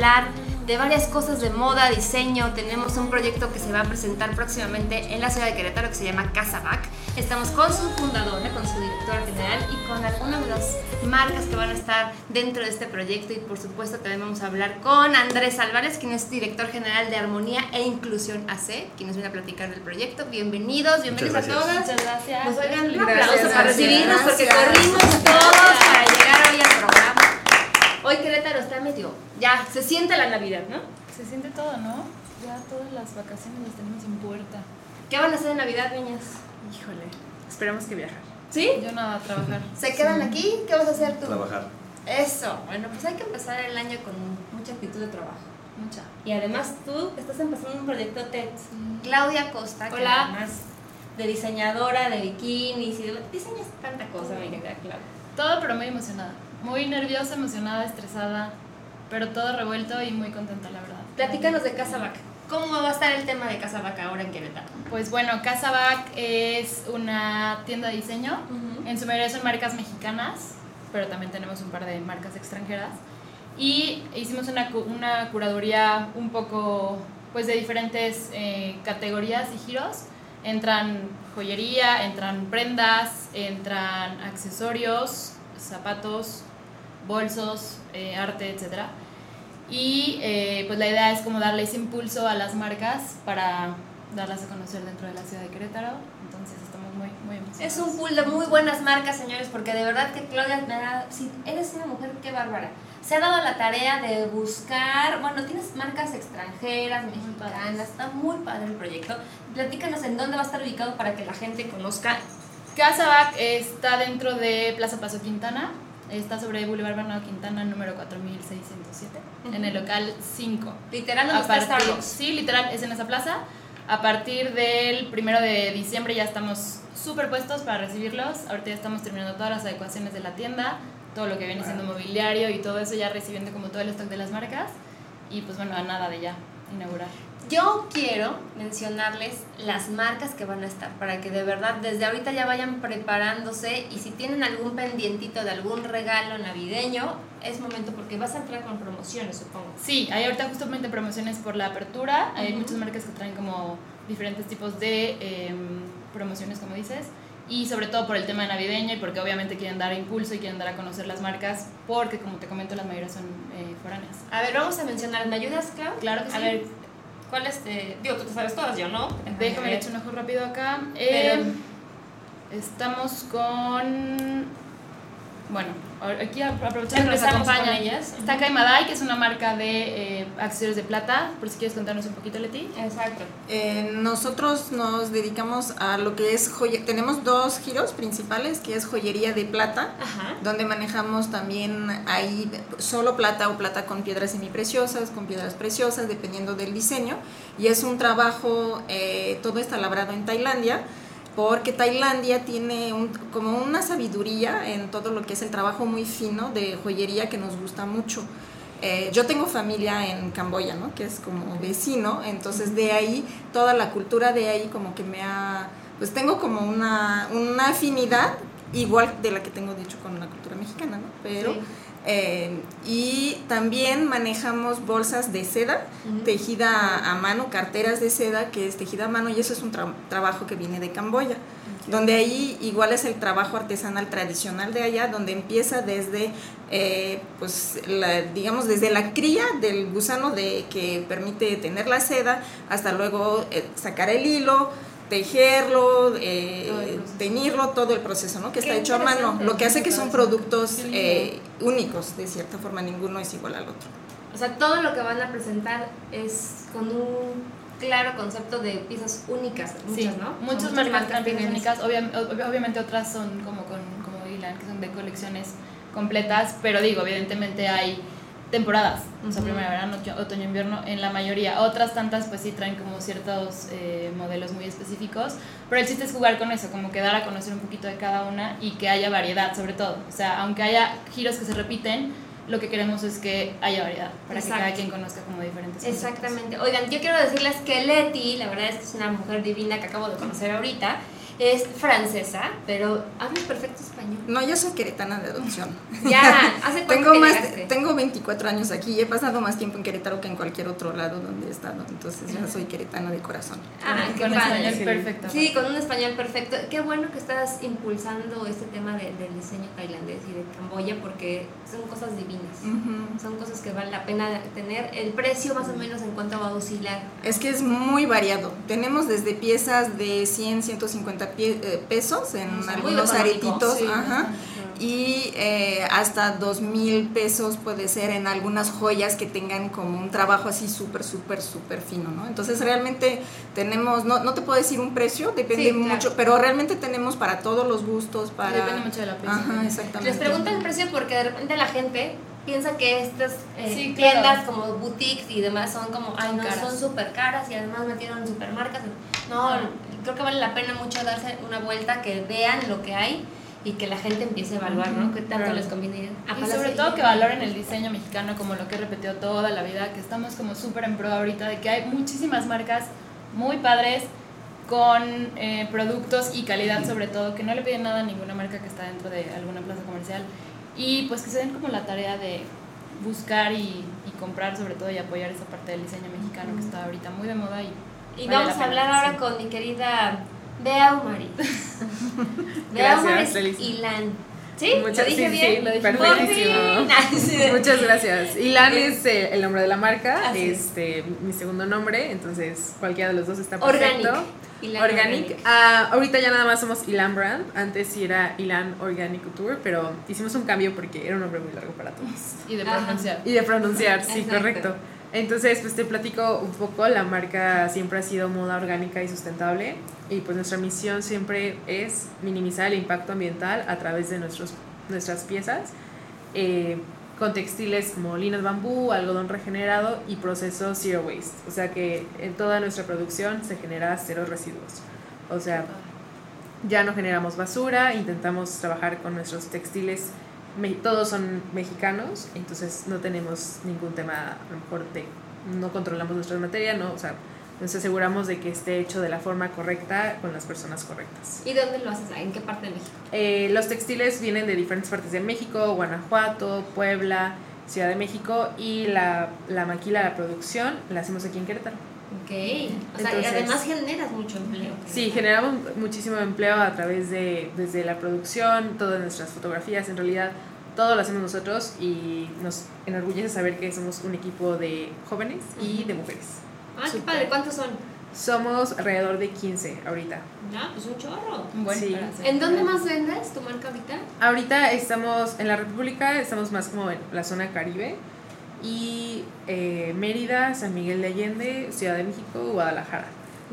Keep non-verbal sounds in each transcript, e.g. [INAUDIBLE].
Hablar de varias cosas de moda, diseño. Tenemos un proyecto que se va a presentar próximamente en la ciudad de Querétaro que se llama Casa Bac. Estamos con su fundadora, con su directora general y con algunas de las marcas que van a estar dentro de este proyecto. Y por supuesto también vamos a hablar con Andrés Álvarez, quien es director general de Armonía e Inclusión AC, quien nos viene a platicar del proyecto. Bienvenidos, bienvenidos a todas. Muchas gracias. Pues oigan, un Gracias, aplauso para recibirnos porque Gracias. corrimos todos para llegar hoy al programa. Hoy Querétaro está medio, ya, se siente la Navidad, ¿no? Se siente todo, ¿no? Ya todas las vacaciones las tenemos en puerta. ¿Qué van a hacer en Navidad, niñas? Híjole, esperemos que viajar. ¿Sí? Yo nada, trabajar. [LAUGHS] ¿Se quedan aquí? ¿Qué vas a hacer tú? Trabajar. Eso, bueno, pues hay que empezar el año con mucha actitud de trabajo. Mucha. Y además tú estás empezando un proyecto TED. Claudia Costa, que Hola. además de diseñadora de bikinis y de, diseñas tanta cosa, mi querida Claudia. Todo, pero muy emocionada. Muy nerviosa, emocionada, estresada, pero todo revuelto y muy contenta, la verdad. Platícanos de Casa Vaca. ¿Cómo va a estar el tema de Casa Vaca ahora en Querétaro? Pues bueno, Casa Bac es una tienda de diseño. Ujú. En su mayoría son marcas mexicanas, pero también tenemos un par de marcas extranjeras. Y hicimos una, una curaduría un poco pues de diferentes eh, categorías y giros. Entran joyería, entran prendas, entran accesorios, zapatos, bolsos, eh, arte, etc. Y eh, pues la idea es como darle ese impulso a las marcas para darlas a conocer dentro de la ciudad de Querétaro. Entonces estamos muy, muy emocionados. Es un pool de muy buenas marcas, señores, porque de verdad que Claudia me da, si eres una mujer, qué bárbara. Se ha dado la tarea de buscar, bueno, tienes marcas extranjeras, mexicanas, está muy padre el proyecto. Platícanos en dónde va a estar ubicado para que la gente conozca. Casa Bac está dentro de Plaza Paso Quintana. Está sobre Boulevard Bernardo Quintana, número 4607, en el local 5. Literal, donde está partir- Starbucks. Sí, literal, es en esa plaza. A partir del primero de diciembre ya estamos súper puestos para recibirlos. Ahorita ya estamos terminando todas las adecuaciones de la tienda, todo lo que viene siendo mobiliario y todo eso, ya recibiendo como todo el stock de las marcas. Y pues bueno, a nada de ya inaugurar. Yo quiero mencionarles las marcas que van a estar para que de verdad desde ahorita ya vayan preparándose y si tienen algún pendientito de algún regalo navideño, es momento porque vas a entrar con promociones, supongo. Sí, hay ahorita justamente promociones por la apertura. Hay Ujú. muchas marcas que traen como diferentes tipos de em, promociones, como dices. Y sobre todo por el tema navideño y porque obviamente quieren dar impulso y quieren dar a conocer las marcas porque, como te comento, las mayorías son eh, foráneas. A ver, vamos a mencionar, ¿me ayudas, Clau? Claro que A sí. ver, ¿cuáles te...? Digo, tú te sabes todas, yo no. Déjame ver. le echo un ojo rápido acá. Pero- Em, estamos con... Bueno, aquí apro- aprovechando que con acompañan. ellas. Está Kaimadai, que es una marca de eh, accesorios de plata. Por si quieres contarnos un poquito, Leti. Exacto. Eh, nosotros nos dedicamos a lo que es joyería. Tenemos dos giros principales, que es joyería de plata, Ajá. donde manejamos también ahí solo plata o plata con piedras semipreciosas, con piedras preciosas, dependiendo del diseño. Y es un trabajo, eh, todo está labrado en Tailandia, porque Tailandia tiene un- como una sabiduría en todo lo que es el trabajo muy fino de joyería que nos gusta mucho. Eh, yo tengo familia en Camboya, ¿no? Que es como vecino, entonces de ahí, toda la cultura de ahí como que me ha, pues tengo como una, una afinidad igual de la que tengo dicho con la cultura mexicana, ¿no? Pero, Sí. Eh, y también manejamos bolsas de seda, tejida a mano, carteras de seda que es tejida a mano y eso es un tra- trabajo que viene de Camboya. Donde ahí igual es el trabajo artesanal tradicional de allá, donde empieza desde, eh, pues, la, digamos, desde la cría del gusano de que permite tener la seda, hasta luego eh, sacar el hilo, tejerlo, eh, Todo el proceso. teñirlo, todo el proceso, ¿no? Que está Qué hecho a mano, lo que hace que son productos eh, únicos, de cierta forma, ninguno es igual al otro. O sea, todo lo que van a presentar es con un claro concepto de piezas únicas, muchas, Sí, ¿no? muchas marcas traen piezas únicas, obvia- ob- obviamente otras son como con como Ilan, que son de colecciones completas, pero digo, evidentemente hay temporadas, o sea, primavera, verano, otoño- invierno, en la mayoría. Otras tantas pues sí traen como ciertos eh, modelos muy específicos, pero el chiste es jugar con eso, como que dar a conocer un poquito de cada una y que haya variedad sobre todo. O sea, aunque haya giros que se repiten, lo que queremos es que haya variedad, para Exacto. que cada quien conozca como diferentes conceptos. Exactamente. Oigan, yo quiero decirles que Leti, la verdad es que es una mujer divina que acabo de conocer ahorita, es francesa, pero habla perfecto español. No, yo soy queretana de adopción. Ya, [LAUGHS] ¿hace cuánto Tengo, que más, llegaste? tengo 24 años aquí y he pasado más tiempo en Querétaro que en cualquier otro lado donde he estado. Entonces ya soy queretana de corazón. Ah, qué con padre. español perfecto. Sí, con un español perfecto. Qué bueno que estás impulsando este tema de- del diseño tailandés y de Camboya porque son cosas divinas. Son cosas que vale la pena tener. El precio más o menos en cuanto va a oscilar. Es que es muy variado. Tenemos desde piezas de 100, 150 pie- eh, pesos en O sea, muy algunos aretitos. sí. ajá, y eh, hasta dos mil pesos puede ser en algunas joyas que tengan como un trabajo así súper, súper, súper fino, ¿no? Entonces realmente tenemos, no, no te puedo decir un precio, depende Sí, claro. mucho, pero realmente tenemos para todos los gustos, para... Depende mucho de la pieza. Ajá, exactamente. Les pregunto el precio porque de repente la gente piensa que estas eh, Sí, tiendas como boutiques y demás son como, ay, no, caras. son súper caras y además metieron supermarcas. No, creo que vale la pena mucho darse una vuelta, que vean lo que hay y que la gente empiece a evaluar, ¿no? Que tanto Claro. les conviene ir a Y sobre todo que valoren el diseño mexicano como lo que he repetido toda la vida, que estamos como súper en pro ahorita de que hay muchísimas marcas muy padres con eh, productos y calidad sobre todo, que no le piden nada a ninguna marca que está dentro de alguna plaza comercial y pues que se den como la tarea de buscar y, y comprar sobre todo y apoyar esa parte del diseño mexicano que está ahorita muy de moda y Y vale vamos a hablar pena, ahora sí. con mi querida Bea Umari. [LAUGHS] Bea. Ilan. ¿Sí? Muchas- ¿Lo dije sí, bien? sí, Lo dije perfectísimo. Sí. [LAUGHS] Muchas gracias. Ilan es eh, el nombre de la marca, Así es. este, mi segundo nombre, entonces cualquiera de los dos está Organic. Ilan Organic. Ah, ahorita ya nada más somos Ilan Brand. Antes sí era Ilan Organic Couture, pero hicimos un cambio porque era un nombre muy largo para todos. y de Ajá. pronunciar. Y de pronunciar, sí, Exacto. correcto. Entonces, pues te platico un poco, la marca siempre ha sido moda orgánica y sustentable y pues nuestra misión siempre es minimizar el impacto ambiental a través de nuestros, nuestras piezas eh, con textiles como lino de bambú, algodón regenerado y proceso zero waste. O sea que en toda nuestra producción se genera cero residuos. O sea, ya no generamos basura, intentamos trabajar con nuestros textiles, todos son mexicanos, entonces no tenemos ningún tema, a lo mejor no controlamos nuestra materia, no, o sea, nos aseguramos de que esté hecho de la forma correcta con las personas correctas. ¿Y dónde lo haces? ¿En qué parte de México? Eh, los textiles vienen de diferentes partes de México, Guanajuato, Puebla, Ciudad de México y la, la maquila, la producción, la hacemos aquí en Querétaro. Ok. O sea, y Entonces- además generas mucho empleo. Sí, generamos muchísimo empleo a través de desde la producción, todas nuestras fotografías, en realidad todo lo hacemos nosotros y nos enorgullece saber que somos un equipo de jóvenes y de mujeres. Ah, qué padre. ¿Cuántos son? Somos alrededor de 15 ahorita. Ya, pues un chorro. Un buen Sí. ¿En dónde más vendes tu marca ahorita? Ahorita estamos en la República, estamos más como en la zona Caribe y eh, Mérida, San Miguel de Allende, Ciudad de México, Guadalajara.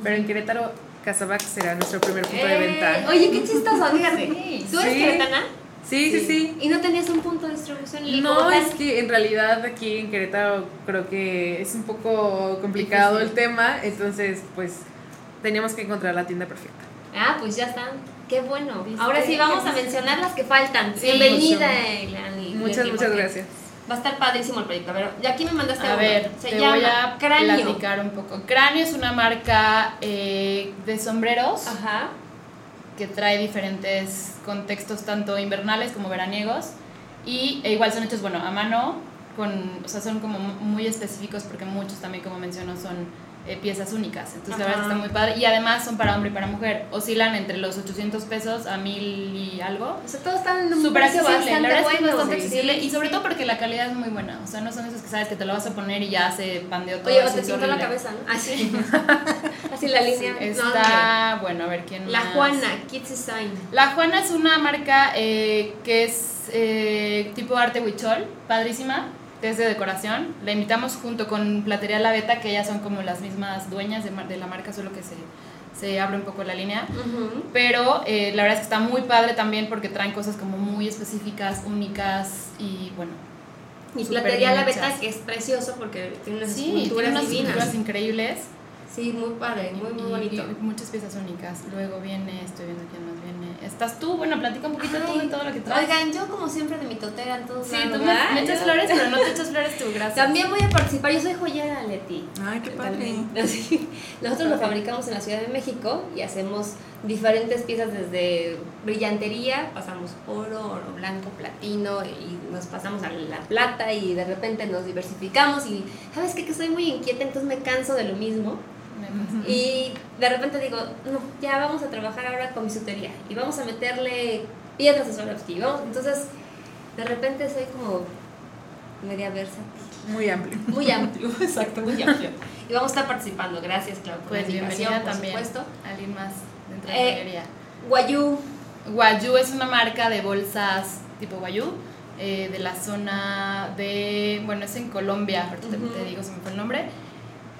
Pero en Querétaro, Casabac será nuestro primer punto de Eh, venta. Oye, qué chistoso, fíjate. ¿Tú eres Sí. queretana? Sí, sí, sí. ¿Y no tenías un punto de distribución en No, es que en realidad aquí en Querétaro creo que es un poco complicado el tema, entonces pues teníamos que encontrar la tienda perfecta. Ah, pues ya están. Qué bueno. ¿Viste? Ahora sí vamos a mencionar las que faltan. Sí, Bienvenida, y Muchas, muchas porque gracias. Va a estar padrísimo el proyecto. Pero ya aquí me mandaste A uno. ver, Se te llama voy a Cráneo. platicar un poco. Cráneo es una marca eh, de sombreros Ajá. Que trae diferentes contextos, tanto invernales como veraniegos. Y e igual son hechos, bueno, a mano, con, o sea, son como mu- muy específicos porque muchos también, como menciono, son eh, piezas únicas. Entonces la verdad Ajá. está muy padre. Y además son para hombre y para mujer. Oscilan entre los 800 pesos a 1000 y algo. O sea, todos están Súper precio accesible, la verdad es que es bueno. bastante Sí, accesible sí, y sobre todo porque la calidad es muy buena. O sea, no son esos que sabes que te lo vas a poner y ya se pandeó todo. Oye, o te pintó la cabeza, ¿no? Así. [LAUGHS] Así la línea. No. Está, bueno, a ver quién La más? Juana, Kids Design. La Juana es una marca eh, que es eh, tipo arte huichol, padrísima, que es de decoración. La invitamos junto con Platería La Beta, que ellas son como las mismas dueñas de, de la marca, solo que se, se abre un poco la línea. Ujú. Pero eh, la verdad es que está muy padre también porque traen cosas como muy específicas, únicas y bueno. Y platería la beta, que es precioso porque tiene unas Sí, tiene esculturas unas divinas. increíbles. Sí, muy padre, muy, muy bonito. y muchas piezas únicas. Luego viene, estoy viendo quién más viene. ¿Estás tú? Bueno, platica un poquito tú de Ay, todo lo que traes. Oigan, yo como siempre de mi totera en todos Sí, lados, tú me, me echas flores, pero no te flores tú, gracias. También voy a participar, yo soy joyera, Leti. Ay, qué padre. [LAUGHS] Nosotros lo fabricamos en la Ciudad de México y hacemos diferentes piezas desde brillantería, pasamos oro, oro blanco, platino y nos pasamos a la plata y de repente nos diversificamos y sabes qué? que soy muy inquieta, entonces me canso de lo mismo y de repente digo, no, ya vamos a trabajar ahora con bisutería y vamos a meterle piedras de Swarovski, entonces de repente soy como media versa. Muy amplio. Muy amplio, [LAUGHS] exacto, muy amplio. Y vamos a estar participando. Gracias, Clau, por Pues la bienvenida por también. supuesto. Alguien más dentro de Eh, la galería. Guayú, Guayú es una marca de bolsas tipo Guayú, eh, de la zona de, bueno, es en Colombia, ahorita te- digo si me fue el nombre,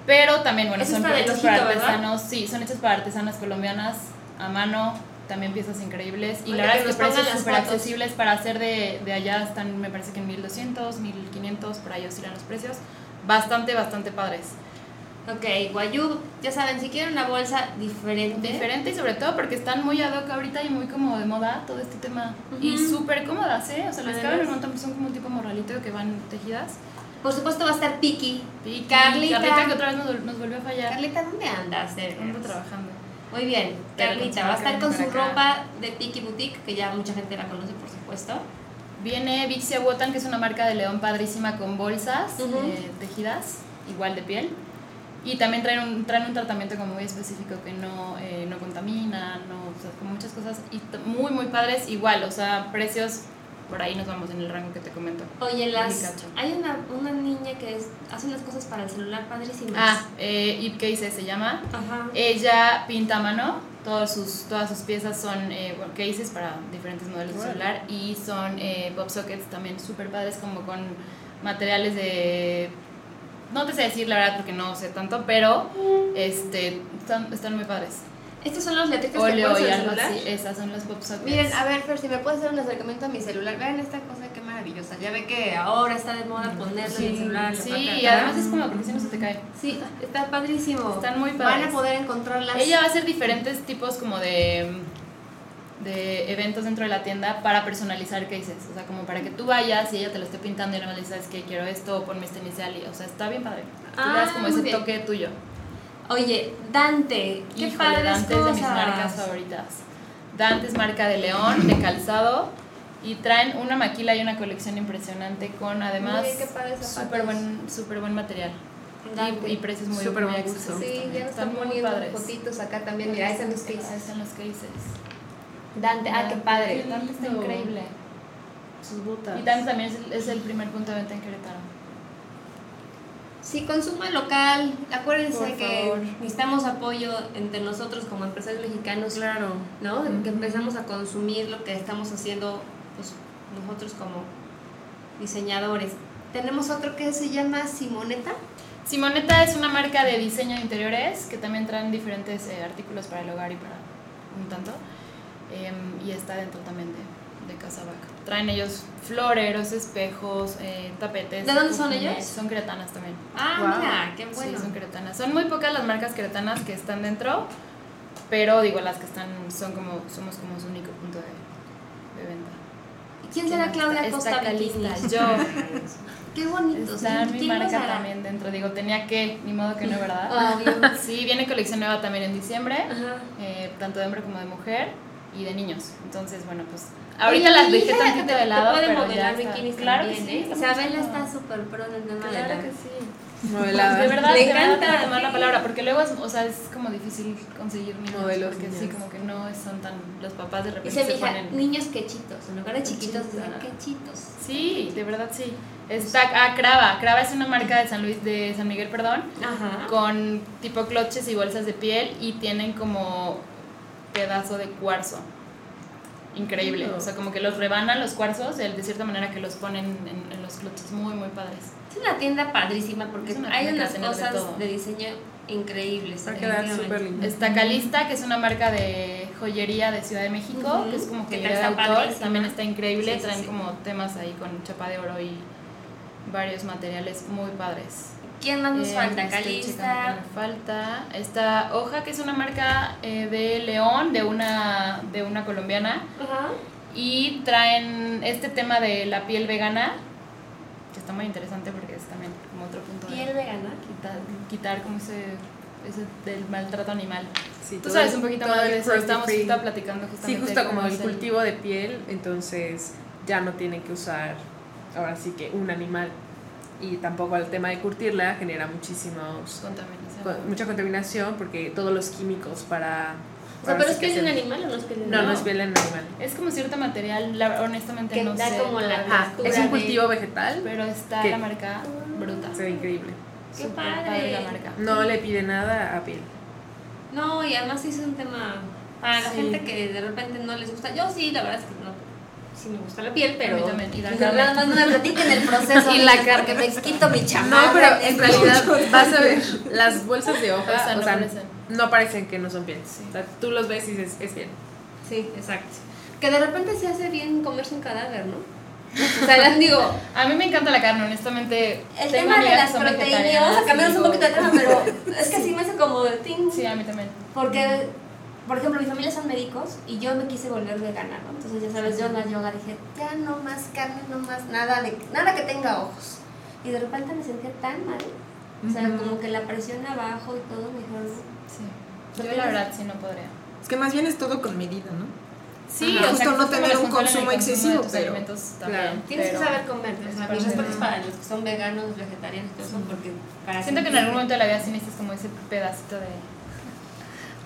pero también, bueno, son hechas para artesanos, sí, son hechas para artesanas colombianas a mano, también piezas increíbles, y Oye, la verdad que es que pongan precios las súper accesibles para hacer de, de allá están, me parece que en 1200, 1500, por ahí oscilan los precios, bastante, bastante padres. ok, Guayú, ya saben, si quieren una bolsa diferente. Diferente y sobre todo porque están muy ad hoc ahorita y muy como de moda todo este tema. Y Ujú. súper cómodas, ¿eh? O sea, Además. caben un montón, son como un tipo morralito que van tejidas. Por supuesto va a estar Piki. Y Carlita. Carlita que otra vez nos, nos volvió a fallar. Carlita, ¿dónde andas? de Ando trabajando. Muy bien, Carlita, con va a estar con su ropa de Piki Boutique, que ya mucha gente la conoce, por supuesto. Viene Vixia Wotan, que es una marca de león padrísima con bolsas eh, tejidas, igual de piel. Y también traen un, traen un tratamiento como muy específico que no, eh, no contamina, no, o sea, como muchas cosas. Y muy, muy padres, igual, o sea, precios, por ahí nos vamos en el rango que te comento. Oye, las, hay una, una niña que es, hace unas cosas para el celular padrísimas. Ah, eh, Ip Case se llama. Ajá. Ella pinta a mano, todas sus, todas sus piezas son eh, bueno, cases para diferentes modelos de celular y son eh, pop sockets también súper padres como con materiales de... No te sé decir la verdad porque no sé tanto, pero este, están, están muy padres. Estos son los letritas que algo celular. así, esas son las pop sockets. Miren, a ver, Fer, si me puedes hacer un acercamiento a mi celular. Vean esta cosa, qué maravillosa. Ya ve que ahora está de moda ponerlo en el celular. Sí, y además es como porque si no se te cae. Sí, está padrísimo. Están muy Van padres. a poder encontrarlas. Ella va a hacer diferentes tipos como de, de eventos dentro de la tienda para personalizar cases. O sea, como para que tú vayas y ella te lo esté pintando y no le dices, ¿sabes qué? Quiero esto, ponme este inicial. Y, o sea, está bien padre. Tú le das Ah, como ese bien. toque tuyo. Oye, Dante, qué Híjole, padres Dante es de mis marcas favoritas. Dante es marca de León, de calzado. Y traen una maquila y una colección impresionante con además súper buen, súper buen material. Y, y precios muy, Súper muy buen gusto. accesibles Sí, también. ya nos están muy poniendo padres. fotitos acá también. Mira, ahí están los Ahí cases. están los cases. Dante, ah, qué padre. Dante está increíble. Sus botas. Y Dante también es el, es el primer punto de venta en Querétaro. Sí, consumo local. Acuérdense Por que favor. necesitamos apoyo entre nosotros como empresarios mexicanos. Claro. ¿no? Que empezamos a consumir lo que estamos haciendo pues, nosotros como diseñadores. Tenemos otro que se llama Simoneta. Simoneta es una marca de diseño de interiores que también traen diferentes eh, artículos para el hogar y para un tanto. Em, y está dentro también de, de Casa Vaca. Traen ellos floreros, espejos, eh, tapetes. ¿De dónde son ellos? Son queretanas también. Ah, Wow. mira, qué bueno. Sí, son queretanas. Son muy pocas las marcas queretanas que están dentro, pero digo, las que están son como, somos como su único punto de, de venta. ¿Quién será Claudia Está- Costa Calista, [LAUGHS] yo. Qué bonito. Está mi ¿Quién lo marca también dentro. Digo, tenía que, ni modo que no, ¿verdad? [LAUGHS] Obvio. Sí, viene colección nueva también en diciembre, eh, tanto de hombre como de mujer. y de niños. Entonces, bueno, pues ahorita Oye, las dejé tantito te- de lado, puede pero modelar bikinis Claro que también, sí. ¿eh? Isabela está súper pro en el tema de Claro la- que sí. Modelada. De verdad, Le de verdad encanta, te voy a tomar la sí. palabra, porque luego es, o sea, es como difícil conseguir niños, Modelos porque sí, niños. como que no son tan, los papás de repente Dice se hija, ponen... niños quechitos. En lugar de chiquitos, dicen quechitos. Sí, de verdad sí. Está, ah, Crava. Crava es una marca de San Luis, de San Miguel, perdón, Ajá. con tipo cloches y bolsas de piel y tienen como pedazo de cuarzo. Increíble. O sea, como que los rebanan los cuarzos, de cierta manera que los ponen en, en los cloches. Muy, muy padres. Es una tienda padrísima porque Es una hay tienda unas de cosas de, diseño increíbles. Va a quedar definitivamente. súper lindo. Está Calista, que es una marca de joyería de Ciudad de México, que es como Que joyería de autor. padrísima. También está increíble. Sí, Traen sí. como temas ahí con chapa de oro y varios materiales muy padres. ¿Quién más nos Eh, falta? estoy Calista. me falta. Esta hoja que es una marca eh, de León, de una, de una colombiana. Ajá. Y traen este tema de la piel vegana, que está muy interesante porque es también como otro punto Piel de vegana. quitar, quitar como ese, ese del maltrato animal. Sí, Tú sabes un poquito más de eso, estamos platicando Sí, justamente. justo de como el cultivo de piel, entonces ya no tienen que usar ahora sí que un animal. Y tampoco el tema de curtirla genera muchísimos contaminación. con- mucha contaminación porque todos los químicos para O sea, ahora pero es piel de un animal o no es piel de un No, no animal. es piel de un animal. Es como cierto material, la- honestamente Que no da sé. como la-. Ah, es un de- cultivo vegetal, Pero está la marca bruta. se ve increíble. Qué padre. la marca. No le pide nada a piel. No, y además sí es un tema para la Sí. gente que de repente no les gusta. Yo sí, la verdad es que. Sí me gusta la piel, pero. A mí también, y la Pues, carne. Nada más no me platiquen el proceso. [LAUGHS] Y la carne. Porque me quito mi No, chamarra. pero es en realidad vas a ver las bolsas de hoja, O sea, o no sea, parecen. no parecen que no son piel. Sí. O sea, tú los ves y dices, es piel. Sí, exacto. Que de repente se hace bien comerse un cadáver, ¿no? [LAUGHS] O sea, les digo, A mí me encanta la carne, honestamente. el Tengo tema de las que proteínas, vamos a cambiarnos un poquito de tema, pero es que [LAUGHS] sí me hace como de ting. Sí, a mí también. Porque, por ejemplo, mi familia son médicos y yo me quise volver vegana, ¿no? Entonces, ya sabes, yo en la yoga dije, ya no más carne, no más nada, de, nada que tenga ojos. Y de repente me sentía tan mal. O sea, como que la presión abajo y todo, me dijeron, no. Sí. ¿Lo Yo la verdad sí no podría. Es que más bien es todo con medida, ¿no? Sí, Ajá. o sea, Justo no tener un consumo de excesivo, tus pero- alimentos también. Claro. Tienes pero que saber comer, o sea, mis respetos para los que son veganos, vegetarianos y todo eso, porque para Siento que en algún momento de la vida sí necesitas como ese pedacito de,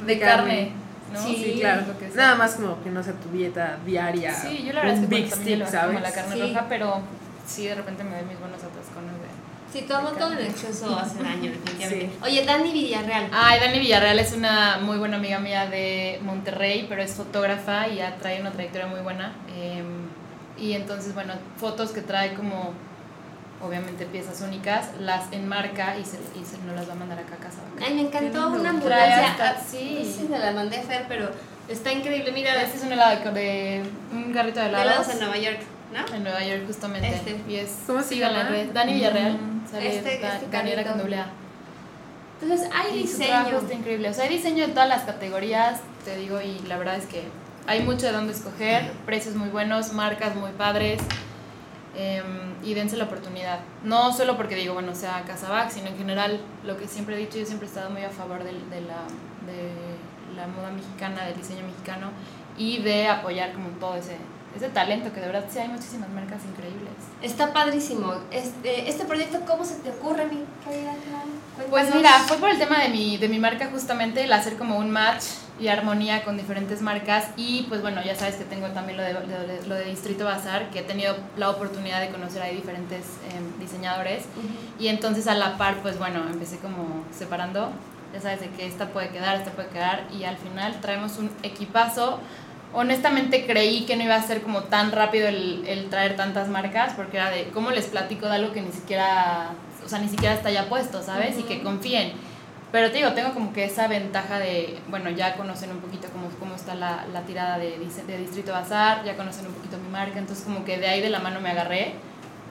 de De carne, carne. ¿No? Sí, Sí, claro. lo que sea. Nada más como que no sea tu dieta diaria. Sí, yo la verdad es un que big bueno, también stick, lo hago como ¿sabes? la carne Sí. roja, pero sí de repente me doy mis buenos atascones de... Si tomo todo en exceso hace daño, definitivamente. Sí. Oye, Dani Villarreal. Ay, Dani Villarreal es una muy buena amiga mía de Monterrey, pero es fotógrafa y ya trae una trayectoria muy buena. Eh, y entonces, bueno, fotos que trae como, obviamente, piezas únicas, las enmarca y se, y se nos las va a mandar acá a casa. Ay, me encantó una ambulancia. hasta- Ah, sí. No sé si me la mandé a Fer, pero está increíble. Mira, Este es un helado de, un garrito de de helados. helados en Nueva York, ¿no? En Nueva York, justamente. Este. Y es, ¿Cómo se llama? redes. Dani Villarreal. Sale Este- Da- este Daniela carrito. con doble A. Entonces, hay Y su trabajo diseño. está increíble. O sea, hay diseño de todas las categorías, te digo, y la verdad es que hay mucho de dónde escoger, precios muy buenos, marcas muy padres, em, y dense la oportunidad. No solo porque digo, bueno, sea Casabac, sino en general, lo que siempre he dicho, yo siempre he estado muy a favor del- de, la, de la moda mexicana, del diseño mexicano, y de apoyar como todo ese, ese talento, que de verdad sí hay muchísimas marcas increíbles. Está padrísimo. Este, este proyecto, ¿cómo se te ocurre, mi querida? Pues mira, fue por el tema de mi, de mi marca justamente, el hacer como un match y armonía con diferentes marcas y pues bueno, ya sabes que tengo también lo de, de, lo de Distrito Bazar, que he tenido la oportunidad de conocer ahí diferentes em, diseñadores y entonces a la par pues bueno, empecé como separando, ya sabes de que esta puede quedar, esta puede quedar y al final traemos un equipazo. Honestamente creí que no iba a ser como tan rápido el, el traer tantas marcas porque era de cómo les platico de algo que ni siquiera, o sea, ni siquiera está ya puesto, ¿sabes? Y que confíen. Pero te digo, tengo como que esa ventaja de, bueno, ya conocen un poquito cómo, cómo está la, la tirada de, de Distrito Bazar, ya conocen un poquito mi marca, entonces como que de ahí de la mano me agarré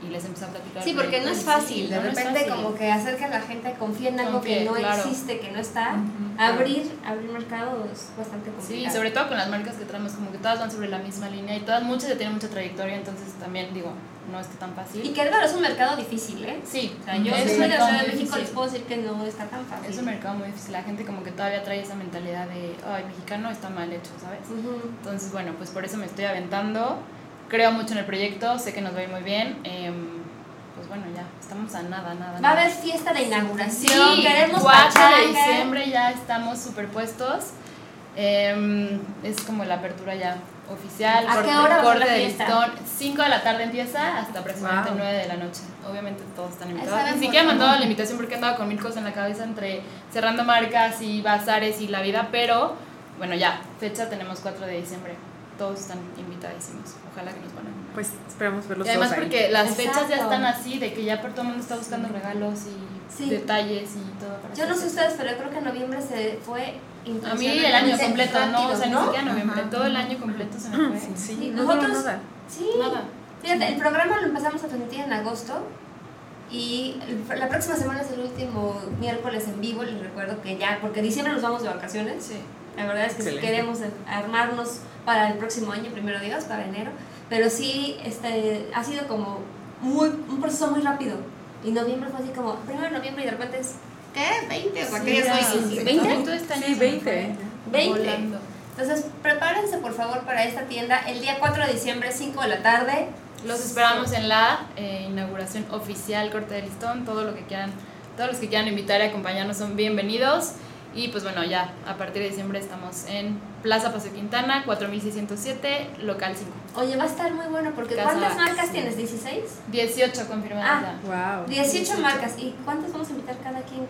y les empecé a platicar. Sí, porque no es fácil. Sí, de no, repente, fácil. como que hacer que la gente confíe en algo que Confíe, no claro. existe, que no está. Abrir, abrir mercado es bastante Sí, complicado. sobre todo con las marcas que traemos, como que todas van sobre la misma línea y todas, muchas ya tienen mucha trayectoria, entonces también digo, no está tan fácil. Y Querétaro es un mercado difícil, ¿eh? Sí, O sea, yo es soy un de la mercado Ciudad de muy México, les difícil. puedo decir que no está tan fácil. Es un mercado muy difícil, la gente como que todavía trae esa mentalidad de, ay, mexicano está mal hecho, ¿sabes? Entonces, bueno, pues por eso me estoy aventando. Creo mucho en el proyecto, sé que nos va a ir muy bien. em, pues bueno, ya, estamos a nada, nada. Va a haber fiesta de Sí, inauguración, queremos 4 de diciembre ya estamos superpuestos. Em, es como la apertura ya oficial. ¿A qué hora corte de listón. 5 de la tarde empieza hasta aproximadamente Wow. 9 de la noche. Obviamente todos están invitados. Ni siquiera he por mandado la invitación porque he andado con mil cosas en la cabeza entre cerrando marcas y bazares y la vida, pero bueno, ya, fecha tenemos 4 de diciembre. Todos están invitadísimos. Ojalá que nos van a Pues esperamos verlos y además todos ahí. porque las fechas ya están así, de que ya por todo el mundo está buscando regalos y Sí. detalles y todo. para Yo no sé ustedes, pero yo creo que en noviembre se fue A mí el año completo, no, o sea, ni siquiera noviembre, todo el año completo se me fue. Sí, Sí, no nosotros- nada. Sí. Nada. Fíjate, el programa lo empezamos a transmitir en agosto y la próxima semana es el último miércoles en vivo, les recuerdo que ya, porque en diciembre nos vamos de vacaciones. Sí. La verdad es que Excelente. queremos armarnos para el próximo año, primero Dios, para enero. Pero sí, este, ha sido como muy, un proceso muy rápido. Y noviembre fue así como, primero de noviembre y de repente es, ¿qué? ¿20? ¿O qué ya, soy? sí, ¿20? todo este año Sí, se me 20. fue 20. volando. Entonces, prepárense por favor para esta tienda el día 4 de diciembre, 5 de la tarde. Los esperamos en la eh, inauguración oficial Corte de Listón, todo lo que quieran, todos los que quieran invitar y acompañarnos son bienvenidos. Y pues bueno, ya a partir de diciembre estamos en Plaza Paseo Quintana, 4607, local 5. Oye, va a estar muy bueno porque Casa ¿cuántas marcas tienes? ¿16? 18 confirmadas Ah. ya. Wow. 18 marcas. ¿Y cuántas vamos a invitar cada quien?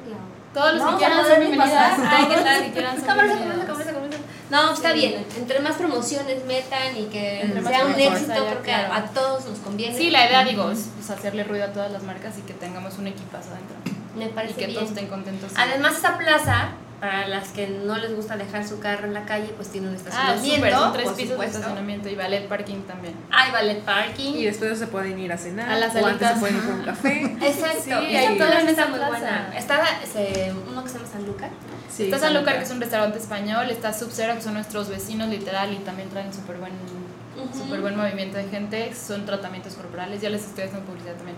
Todos los que Vamos a quieran son bienvenidas. Ay, ¿qué Todos tal? que quieran. No, está Sí. bien. Entre más promociones metan y que Entre sea un éxito, que a- claro. a todos nos conviene. Sí, la idea, digo, es pues, hacerle ruido a todas las marcas y que tengamos un equipazo adentro. Me Y parece que bien. todos estén contentos. Además, esta plaza, para las que no les gusta dejar su carro en la calle, pues tiene un ah, estacionamiento. súper, son tres pisos de estacionamiento y ballet parking también. Hay ballet parking. Y después se pueden ir a cenar. A las o antes salitas. se pueden ir por un café. [LAUGHS] Exacto. Sí, Esta hay en está muy plaza. buena. Está ese, uno que se llama San Lucar. Sí, está San Lucar, Lucas. que es un restaurante español, está Sub-Zero, que son nuestros vecinos literal y también traen súper buen, Ujú. súper buen movimiento de gente, son tratamientos corporales, ya les estoy haciendo publicidad también.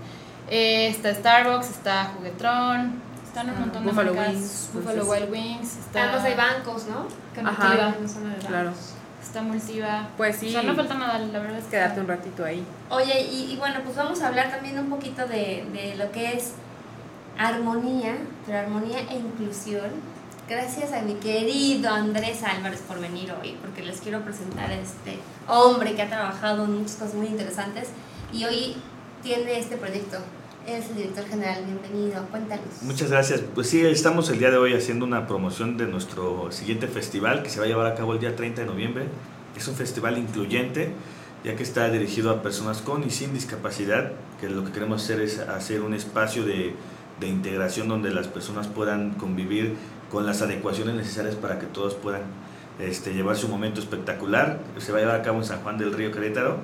Eh, está Starbucks, está Juguetron, están un montón Buffalo de marcas, Wings, Buffalo entonces- Wild Wings, está, Además hay bancos, ¿no? Que Ajá. zona de bancos. Claro. está Multiva. Pues sí. O sea, no falta nada, la verdad es que Quedarte un ratito ahí. Oye, y, y bueno, pues vamos a hablar también un poquito de, de lo que es armonía, pero armonía e inclusión. Gracias a mi querido Andrés Álvarez por venir hoy, porque les quiero presentar a este hombre que ha trabajado en muchas cosas muy interesantes y hoy tiene este proyecto. Es el director general, bienvenido, cuéntanos. Muchas gracias. Pues sí, estamos el día de hoy haciendo una promoción de nuestro siguiente festival que se va a llevar a cabo el día 30 de noviembre. Es un festival incluyente, ya que está dirigido a personas con y sin discapacidad, que lo que queremos hacer es hacer un espacio de, de integración donde las personas puedan convivir con las adecuaciones necesarias para que todos puedan este, llevarse un momento espectacular. Se va a llevar a cabo en San Juan del Río Querétaro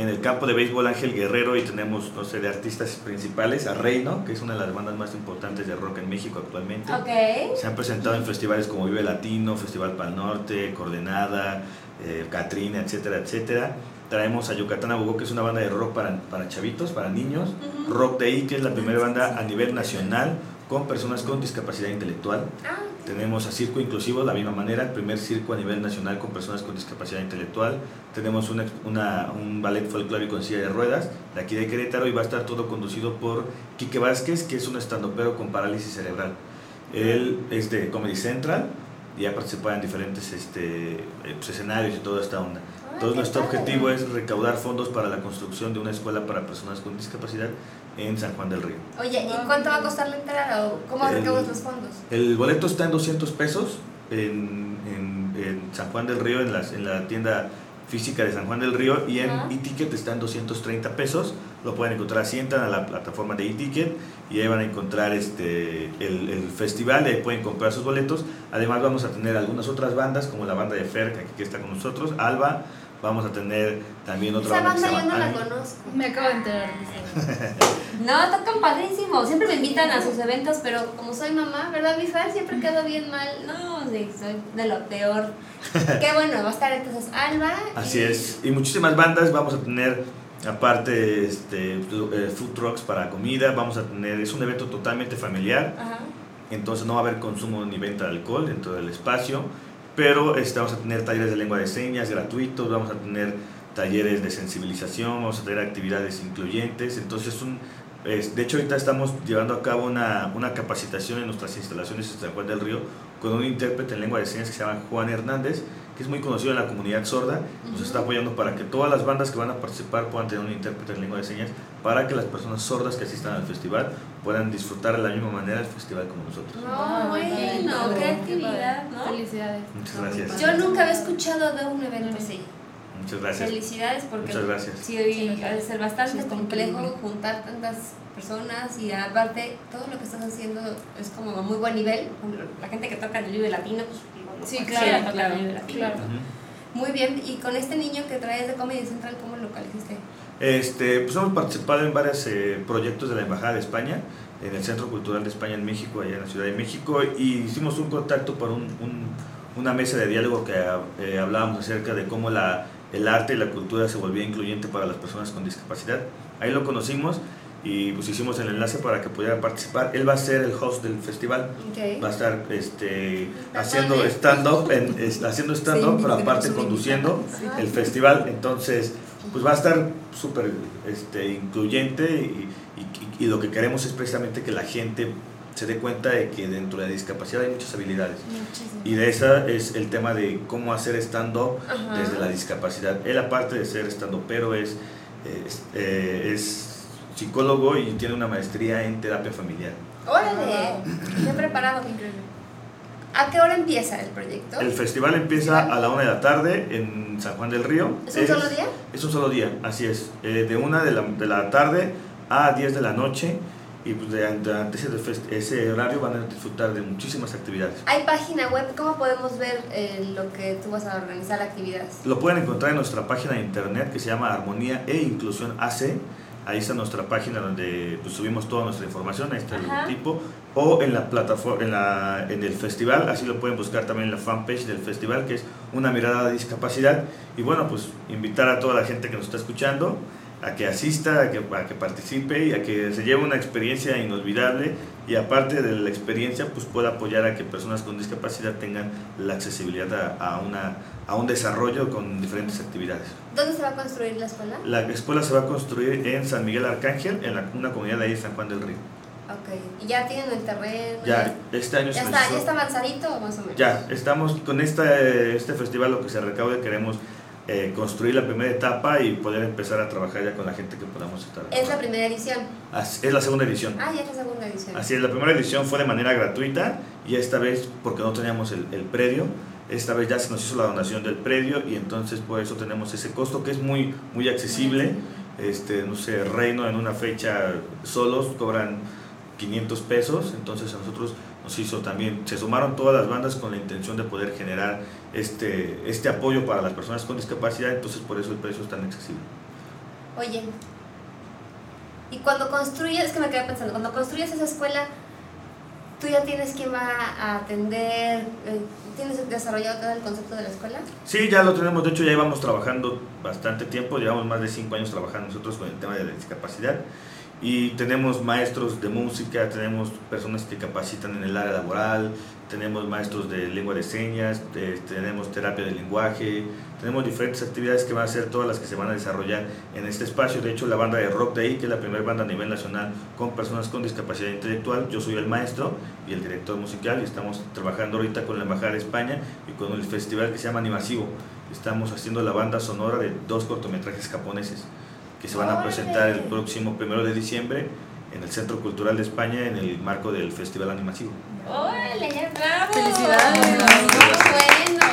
en el campo de béisbol Ángel Guerrero y tenemos, no sé, de artistas principales a Reino, que es una de las bandas más importantes de rock en México actualmente. Ok. Se han presentado en festivales como Vive Latino, Festival Pal Norte, Coordenada, eh, Catrina, etcétera, etcétera. Traemos a Yucatán Abogó, que es una banda de rock para, para chavitos, para niños. Rock Day, que es la primera banda a nivel nacional con personas con discapacidad intelectual. Ah, Tenemos a Circo Inclusivo, la misma manera, el primer circo a nivel nacional con personas con discapacidad intelectual. Tenemos una- un ballet folclórico en silla de ruedas, de aquí de Querétaro, y va a estar todo conducido por Quique Vázquez, que es un estandopero con parálisis cerebral. Él es de Comedy Central y ha participado en diferentes este, eh, pues, escenarios y toda esta onda. Entonces nuestro objetivo es recaudar fondos para la construcción de una escuela para personas con discapacidad en San Juan del Río. Oye, ¿y cuánto va a costar la entrada o cómo recaudas los fondos? El boleto está en 200 pesos en, en- en San Juan del Río, en, las, en la tienda física de San Juan del Río, y en Ajá. e-ticket está en 230 pesos. Lo pueden encontrar así, entran a la plataforma de e-ticket y ahí van a encontrar este, el, el festival, ahí pueden comprar sus boletos. Además vamos a tener algunas otras bandas, como la banda de Fer, que está con nosotros, Alba. Vamos a tener también otra Esa banda yo no la conozco. Me acabo de enterar. [LAUGHS] No, tocan padrísimo. Siempre me invitan a sus eventos, pero como soy mamá, ¿verdad, mi Fer? Siempre quedo bien mal. No, sí, soy de lo peor. Qué bueno, va a estar entonces Alba. Así y- es. Y muchísimas bandas. Vamos a tener Aparte, este, eh, food trucks para comida, vamos a tener, es un evento totalmente familiar, Ajá. entonces no va a haber consumo ni venta de alcohol dentro del espacio, pero este, vamos a tener talleres de lengua de señas gratuitos, vamos a tener talleres de sensibilización, vamos a tener actividades incluyentes, entonces es de hecho ahorita estamos llevando a cabo una, una capacitación en nuestras instalaciones en San Juan del Río con un intérprete en lengua de señas que se llama Juan Hernández, que es muy conocido en la comunidad sorda, nos está apoyando para que todas las bandas que van a participar puedan tener un intérprete en lengua de señas, para que las personas sordas que asistan al festival puedan disfrutar de la misma manera el festival como nosotros. No, bueno, qué actividad, ¿no? Felicidades. Muchas gracias. Yo nunca había escuchado de un evento así. Muchas gracias. Felicidades porque Muchas gracias. sí, ha de ser bastante Sí, complejo increíble. juntar tantas personas y aparte todo lo que estás haciendo es como a muy buen nivel. La gente que toca en el Vive Latino, pues Sí, claro, claro, claro. Muy bien, y con este niño que traes de Comedy Central, ¿cómo lo localizaste? Este, pues hemos participado en varios eh, proyectos de la Embajada de España, en el Centro Cultural de España en México, allá en la Ciudad de México, y hicimos un contacto por un, un- una mesa de diálogo que eh, hablábamos acerca de cómo la, el arte y la cultura se volvía incluyente para las personas con discapacidad. Ahí lo conocimos y pues hicimos el enlace para que pudiera participar. Él va a ser el host del festival. Va a estar este, haciendo padre. stand-up, es- haciendo stand-up, pero aparte conduciendo el festival. Entonces, pues va a estar súper este, incluyente y, y- y lo que queremos es precisamente que la gente se dé cuenta de que dentro de la discapacidad hay muchas habilidades. Muchísimo. Y de esa es el tema de cómo hacer stand-up desde la discapacidad. Él aparte de ser stand pero es, es, eh, es psicólogo y tiene una maestría en terapia familiar. ¡Órale! Me he preparado. ¿A qué hora empieza el proyecto? El festival empieza a la una de la tarde en San Juan del Río. ¿Es un solo día? Es un solo día, así es. Eh, de una de la, de la tarde a 10 de la noche. Y pues durante ese, ese horario van a disfrutar de muchísimas actividades. ¿Hay página web? ¿Cómo podemos ver eh, lo que tú vas a organizar, actividades? Lo pueden encontrar en nuestra página de internet que se llama Armonía e Inclusión AC. Ahí está nuestra página donde pues, subimos toda nuestra información, ahí está el tipo. O en la plataforma, en, la, en el festival, así lo pueden buscar también en la fanpage del festival, que es Una Mirada de Discapacidad. Y bueno, pues invitar a toda la gente que nos está escuchando a que asista, a que, a que participe y a que se lleve una experiencia inolvidable y aparte de la experiencia pues pueda apoyar a que personas con discapacidad tengan la accesibilidad a, a una, a un desarrollo con diferentes actividades. ¿Dónde se va a construir la escuela? La escuela se va a construir en San Miguel Arcángel, en la- una comunidad de ahí de San Juan del Río. Ok. ¿Y ya tienen el terreno? Ya, este año ¿Ya se está, ¿Ya está avanzadito o más o menos? Ya, estamos con esta, este festival, lo que se recaude, queremos eh, construir la primera etapa y poder empezar a trabajar ya con la gente que podamos estar. Es la primera edición. Así- es la segunda edición. Ah, ya es la segunda edición. Así es, la primera edición fue de manera gratuita y esta vez, porque no teníamos el, el predio, esta vez ya se nos hizo la donación del predio y entonces por eso tenemos ese costo que es muy, muy accesible. Este, no sé, Reino en una fecha solos cobran 500 pesos, entonces a nosotros nos hizo también, se sumaron todas las bandas con la intención de poder generar este, este apoyo para las personas con discapacidad, entonces por eso el precio es tan accesible. Oye, y cuando construyes, es que me quedé pensando, cuando construyes esa escuela, tú ya tienes quién va a atender, eh, ¿tienes desarrollado todo el concepto de la escuela? Sí, ya lo tenemos, de hecho ya llevamos trabajando bastante tiempo, llevamos más de cinco años trabajando nosotros con el tema de la discapacidad y tenemos maestros de música, tenemos personas que capacitan en el área laboral, tenemos maestros de lengua de señas, de- tenemos terapia de lenguaje, tenemos diferentes actividades que van a ser todas las que se van a desarrollar en este espacio. De hecho, la banda de Rock Day, que es la primera banda a nivel nacional con personas con discapacidad intelectual, yo soy el maestro y el director musical y estamos trabajando ahorita con la Embajada de España y con el festival que se llama Animasivo. Estamos haciendo la banda sonora de dos cortometrajes japoneses que se van a presentar el próximo primero de diciembre en el Centro Cultural de España en el marco del Festival Animasivo. ¡Órale, ya bravo! Felicidades. Muy bueno.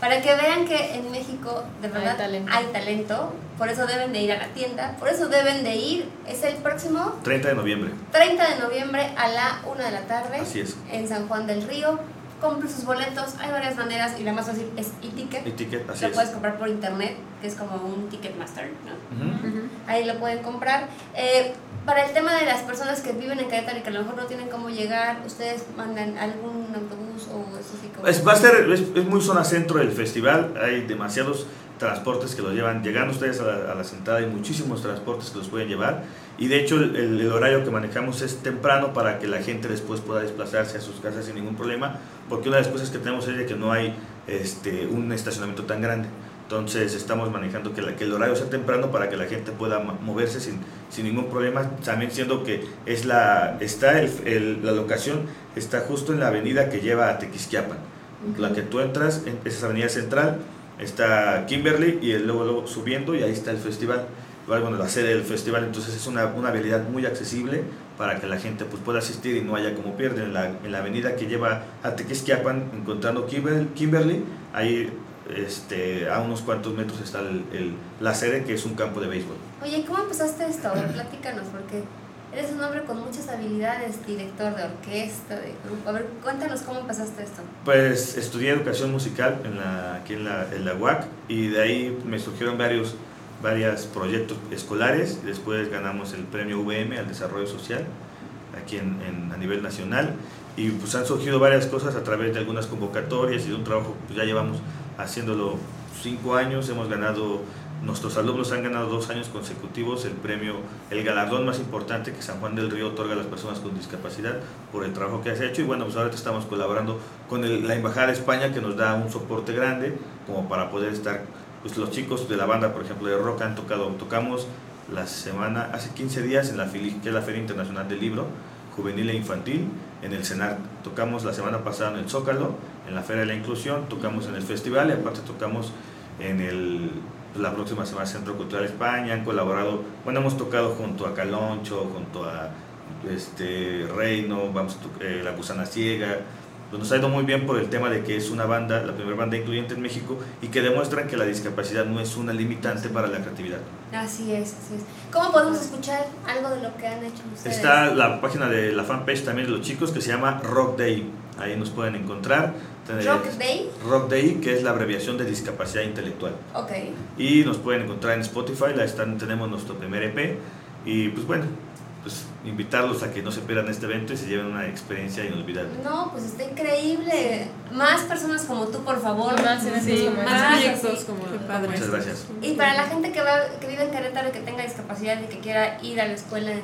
Para que vean que en México de Hay verdad talento. hay talento, por eso deben de ir a la tienda, por eso deben de ir, es el próximo 30 de noviembre. 30 de noviembre a la 1 de la tarde Así es. en San Juan del Río. Compre sus boletos, hay varias maneras y la más fácil es e-ticket. Así Lo es. puedes comprar por internet, que es como un Ticketmaster, ¿no? Ujú. Ahí lo pueden comprar. Eh, para el tema de las personas que viven en Querétaro y que a lo mejor no tienen cómo llegar, ¿ustedes mandan algún autobús o eso sí como... Es, va a ser, es, es muy zona centro del festival, hay demasiados transportes que los llevan, llegan ustedes a la, a la sentada, hay muchísimos transportes que los pueden llevar y de hecho el, horario que manejamos es temprano para que la gente después pueda desplazarse a sus casas sin ningún problema, porque una de las cosas que tenemos es de que no hay este, un estacionamiento tan grande. Entonces estamos manejando que, la- que el horario sea temprano para que la gente pueda moverse sin, sin ningún problema, también siendo que es la, está el- el- la locación está justo en la avenida que lleva a Tequisquiapan. La que tú entras, en esa avenida central, está Kimberly y luego, luego subiendo y ahí está el festival. Bueno, la sede del festival, entonces es una, una habilidad muy accesible para que la gente pues, pueda asistir y no haya como pierde. En la, en la avenida que lleva a Tequisquiapan, encontrando Kimber- Kimberly, ahí este, a unos cuantos metros está el- el- la sede que es un campo de béisbol. Oye, ¿cómo empezaste esto? A ver, platícanos, porque eres un hombre con muchas habilidades, director de orquesta, de grupo. A ver, cuéntanos cómo empezaste esto. Pues estudié educación musical en la, aquí en la, en la UAC y de ahí me surgieron varios varios proyectos escolares. Después ganamos el premio VM al desarrollo social aquí en, a nivel nacional y pues han surgido varias cosas a través de algunas convocatorias y de un trabajo pues ya llevamos haciéndolo cinco años. Hemos ganado, nuestros alumnos han ganado dos años consecutivos el premio, el galardón más importante que San Juan del Río otorga a las personas con discapacidad por el trabajo que has hecho y bueno, pues ahora estamos colaborando con la Embajada de España que nos da un soporte grande como para poder estar, pues los chicos de la banda, por ejemplo, de rock han tocado, tocamos la semana, hace 15 días en la que es la Feria Internacional del Libro, Juvenil e Infantil, en el CENAR. Tocamos la semana pasada en el Zócalo, en la Feria de la Inclusión, tocamos en el festival y aparte tocamos en el la próxima semana Centro Cultural España, han colaborado, bueno, hemos tocado junto a Caloncho, junto a este Reino, vamos eh, La Gusana Ciega, pues nos ha ido muy bien por el tema de que es una banda, la primera banda incluyente en México y que demuestran que la discapacidad no es una limitante para la creatividad. Así es, así es. ¿Cómo podemos escuchar algo de lo que han hecho ustedes? Está la página de la fanpage también de los chicos que se llama Rock Day. Ahí nos pueden encontrar. Rock Day. Rock Day, que es la abreviación de discapacidad intelectual. Ok. Y nos pueden encontrar en Spotify. La están, tenemos nuestro primer EP. Y pues bueno, pues invitarlos a que no se pierdan este evento y se lleven una experiencia inolvidable. No, pues está increíble. Más personas como tú, por favor. Y más eventos Sí, como más Más proyectos como, padre. Muchas gracias. Y para la gente que, va, que vive en Querétaro y que tenga discapacidad y que quiera ir a la escuela en...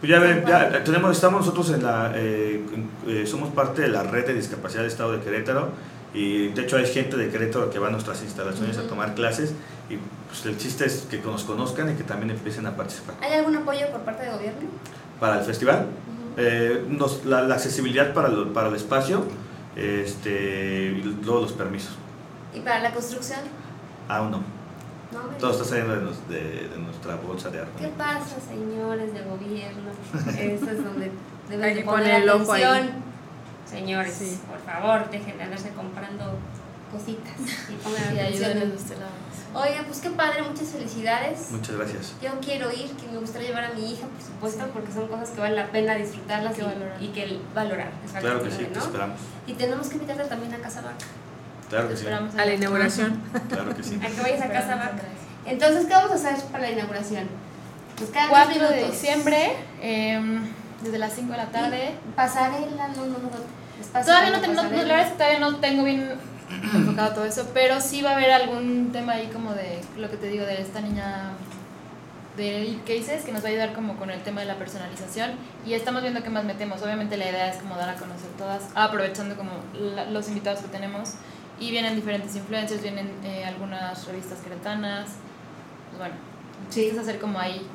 Pues ya ven, ya tenemos, estamos nosotros en la, eh, eh, somos parte de la red de discapacidad del Estado de Querétaro y de hecho hay gente de Querétaro que va a nuestras instalaciones a Ujú. tomar clases y pues el chiste es que nos conozcan y que también empiecen a participar. ¿Hay algún apoyo por parte del gobierno? Para el festival, eh, nos- la, la accesibilidad para, lo- para el espacio este, y luego los permisos, ¿Y para la construcción? aún no, No, me- todo está saliendo de, nos- de- de nuestra bolsa de arte. ¿Qué pasa, señores del gobierno? Eso es donde [LAUGHS] deben de poner el ojo ahí. atención. Señores, Sí. por favor, dejen de andarse comprando cositas y pongan atención. Oigan, pues qué padre, muchas felicidades. Muchas gracias. Yo quiero ir, que me gustaría llevar a mi hija, por supuesto, porque son cosas que vale la pena disfrutarlas y, valorar. y que valorar. Claro que sí, te esperamos. Y tenemos que invitarte también a Casa Vaca, Claro que sí, Esperamos A la inauguración. [LAUGHS] claro que sí. a que vayas a Casa Vaca. Entonces, ¿qué vamos a hacer para la inauguración? Nos quedan 4 10 de minutos. diciembre, em, desde las 5 de la tarde. Y Pasarela, no, no, no. Todavía no, para te- no- la verdad es que todavía no tengo bien [CLEARS THROAT] enfocado todo eso, pero sí va a haber algún tema ahí como de lo que te digo de esta niña de cases que nos va a ayudar como con el tema de la personalización y estamos viendo qué más metemos. Obviamente la idea es como dar a conocer todas, aprovechando como la- los invitados que tenemos y vienen diferentes influencers, vienen eh, algunas revistas queretanas, pues bueno, Sí. es hacer como ahí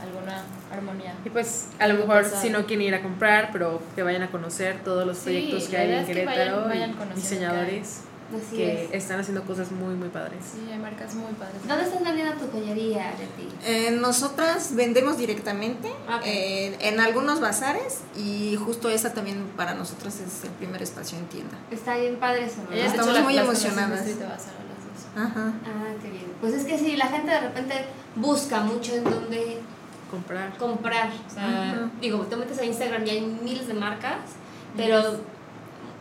alguna armonía. Y pues a lo mejor si no quieren ir a comprar, pero que vayan a conocer todos los Sí, proyectos que hay en que vayan- Querétaro vayan conociendo diseñadores Así que es. están haciendo cosas muy muy padres. Sí, hay marcas muy padres. ¿Dónde estás vendiendo tu joyería, Leti? Eh, nosotras vendemos directamente Ok. eh, en algunos bazares y justo esa también para nosotros es el primer espacio en tienda. Está bien padre eso, Estamos muy emocionadas. Ajá. Ah, qué bien. Pues es que sí, la gente de repente busca mucho en dónde Comprar. comprar. O sea, digo, te metes a Instagram y hay miles de marcas, pero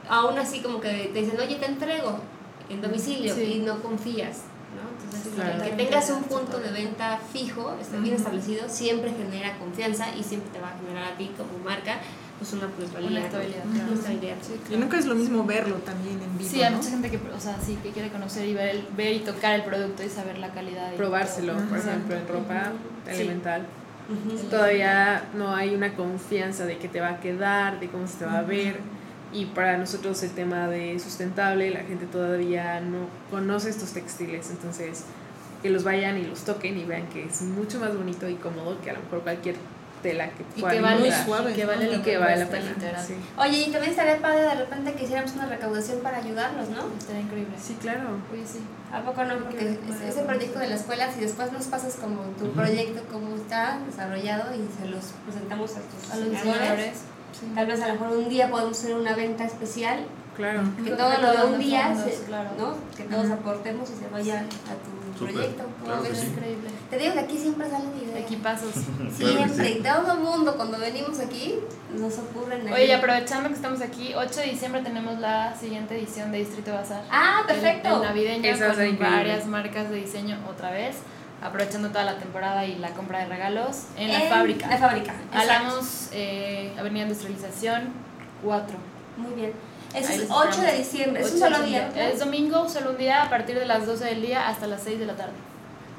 aún así como que te dicen, oye, te entrego en domicilio Sí. y no confías. ¿no? Entonces, Sí, claro. el que tengas un punto de venta fijo, esté bien establecido, siempre genera confianza y siempre te va a generar a ti como marca pues una plusvalía. Una ¿no? claro. estabilidad. Y nunca es lo mismo verlo también en vivo. Sí, hay ¿no? mucha gente que, o sea, sí, que quiere conocer y ver, el- ver y tocar el producto y saber la calidad. y Probárselo, todo. por Ajá. ejemplo, en ropa Sí. elemental. Ujú. Todavía no hay una confianza de que te va a quedar, de cómo se te va a ver. Y para nosotros el tema de sustentable, la gente todavía no conoce estos textiles. Entonces, que los vayan y los toquen y vean que es mucho más bonito y cómodo que a lo mejor cualquier tela que Y que vale, encontrar. suave, y que vale Y que vale la pena. Sí. Oye, y también estaría padre de repente que hiciéramos una recaudación para ayudarlos, ¿no? Estaría increíble. sí, claro. Oye, sí. ¿A poco no? Porque es- ese proyecto de la escuela, si después nos pasas como tu proyecto, cómo está desarrollado y se los presentamos a tus A los diseñadores, diseñadores. Sí. tal vez a lo mejor un día podemos hacer una venta especial, Claro. que todo que lo de un día, fondos, se- claro. ¿no? Que todos aportemos y se vaya a tu proyecto. Sí. Increíble. Te digo que aquí siempre salen ideas. Equipazos. [LAUGHS] Siempre, sí. y todo el mundo cuando venimos aquí nos ocurren Oye, aprovechando que estamos aquí, 8 de diciembre tenemos la siguiente edición de Distrito Bazar. Ah, El- perfecto. El, navideño ser con varias marcas de diseño otra vez, aprovechando toda la temporada y la compra de regalos en la En fábrica. La fábrica. Hablamos eh, Avenida Industrialización 4. Muy bien. Es les 8 de diciembre, es un 8 de solo día. diciembre. Es domingo, solo un día, a partir de las 12 del día hasta las 6 de la tarde.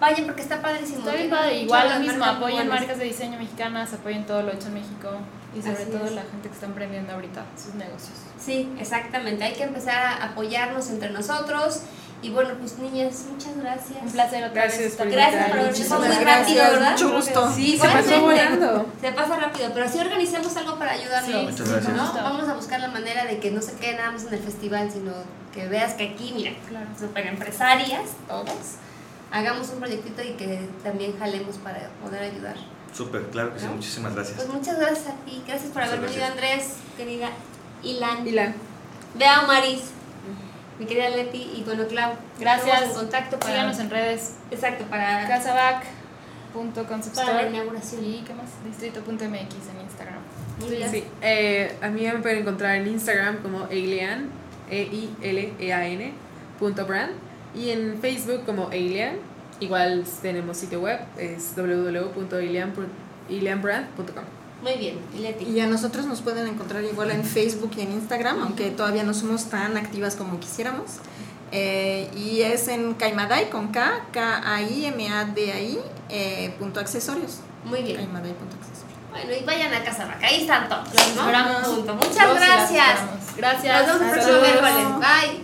Vayan porque está padrísimo. Está bien padre, igual lo mismo, apoyen buenas. marcas de diseño mexicanas, apoyen todo lo hecho en México y sobre Así todo es. la gente que está emprendiendo ahorita sus negocios. Sí, exactamente. Hay que empezar a apoyarnos entre nosotros. Y bueno, pues niñas, muchas gracias. Un placer otra Gracias vez por Gracias por haber venido. Fue muy rápido, ¿verdad? mucho gusto. Sí, Se pasó volando. Se pasa rápido, pero si organizamos algo para ayudarlos. Sí, Muchas gracias. ¿no? Vamos a buscar la manera de que no se quede nada más en el festival, sino que veas que aquí, mira, Claro. super empresarias, todos, hagamos un proyectito y que también jalemos para poder ayudar. Súper, claro que sí. Muchísimas gracias. Pues muchas gracias a ti, gracias por haber venido Andrés, querida Ilan, Y la Vea Maris, mi querida Leti y bueno Clau. Gracias. En contacto para, Síganos en redes. exacto, para, Casabac.conceptstore para la inauguración. y ¿qué más? Distrito.mx en Instagram. Sí, eh, a mí me pueden encontrar en Instagram como Eilean, E-I-L-E-A-N, punto brand, y en Facebook como Eilean. Igual tenemos sitio web, es www.eileanbrand.com. Muy bien, y Leti. Y a nosotros nos pueden encontrar igual en Facebook y en Instagram, aunque todavía no somos tan activas como quisiéramos. Eh, y es en Caimaday con K, K-A-I-M-A-D-A-I, eh, punto accesorios. Muy bien. Caimaday punto accesorios. Bueno, y vayan a Casa Vaca, ahí están todos. Muchas gracias. esperamos. Gracias. Nos vemos el próximo miércoles. Bye.